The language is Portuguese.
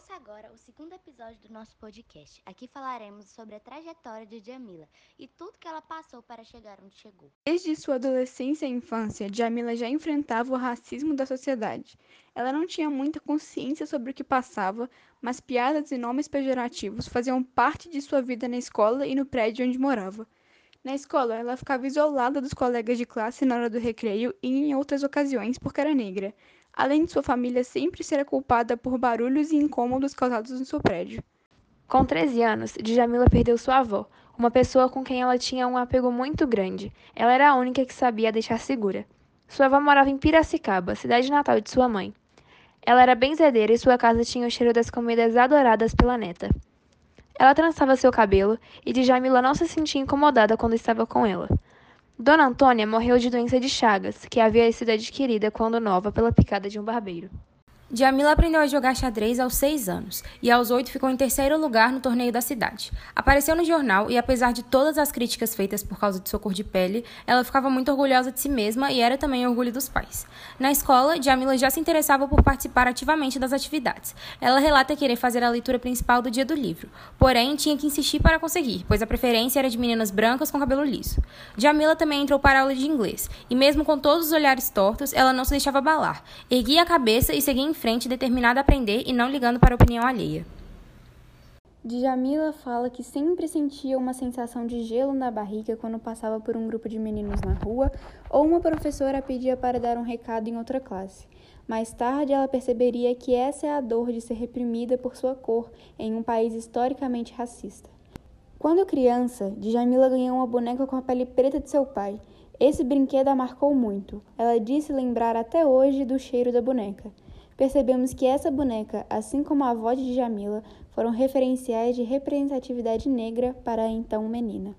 Ouça agora o segundo episódio do nosso podcast. Aqui falaremos sobre a trajetória de Jamila e tudo que ela passou para chegar onde chegou. Desde sua adolescência e infância, Jamila já enfrentava o racismo da sociedade. Ela não tinha muita consciência sobre o que passava, mas piadas e nomes pejorativos faziam parte de sua vida na escola e no prédio onde morava. Na escola, ela ficava isolada dos colegas de classe na hora do recreio e em outras ocasiões porque era negra, além de sua família sempre ser culpada por barulhos e incômodos causados no seu prédio. Com 13 anos, Djamila perdeu sua avó, uma pessoa com quem ela tinha um apego muito grande. Ela era a única que sabia deixar segura. Sua avó morava em Piracicaba, cidade natal de sua mãe. Ela era benzedeira e sua casa tinha o cheiro das comidas adoradas pela neta. Ela trançava seu cabelo e Djamila não se sentia incomodada quando estava com ela. Dona Antônia morreu de doença de Chagas, que havia sido adquirida quando nova pela picada de um barbeiro. Djamila aprendeu a jogar xadrez aos 6 anos e aos 8 ficou em terceiro lugar no torneio da cidade. Apareceu no jornal e, apesar de todas as críticas feitas por causa de sua cor de pele, ela ficava muito orgulhosa de si mesma e era também orgulho dos pais. Na escola, Djamila já se interessava por participar ativamente das atividades. Ela relata querer fazer a leitura principal do dia do livro, porém tinha que insistir para conseguir, pois a preferência era de meninas brancas com cabelo liso. Djamila também entrou para a aula de inglês e, mesmo com todos os olhares tortos, ela não se deixava abalar. Erguia a cabeça e seguia em frente, determinada a aprender e não ligando para a opinião alheia. Djamila fala que sempre sentia uma sensação de gelo na barriga quando passava por um grupo de meninos na rua ou uma professora pedia para dar um recado em outra classe. Mais tarde, ela perceberia que essa é a dor de ser reprimida por sua cor em um país historicamente racista. Quando criança, Djamila ganhou uma boneca com a pele preta de seu pai. Esse brinquedo a marcou muito. Ela disse lembrar até hoje do cheiro da boneca percebemos que essa boneca, assim como a avó de Jamila, foram referenciais de representatividade negra para a então menina.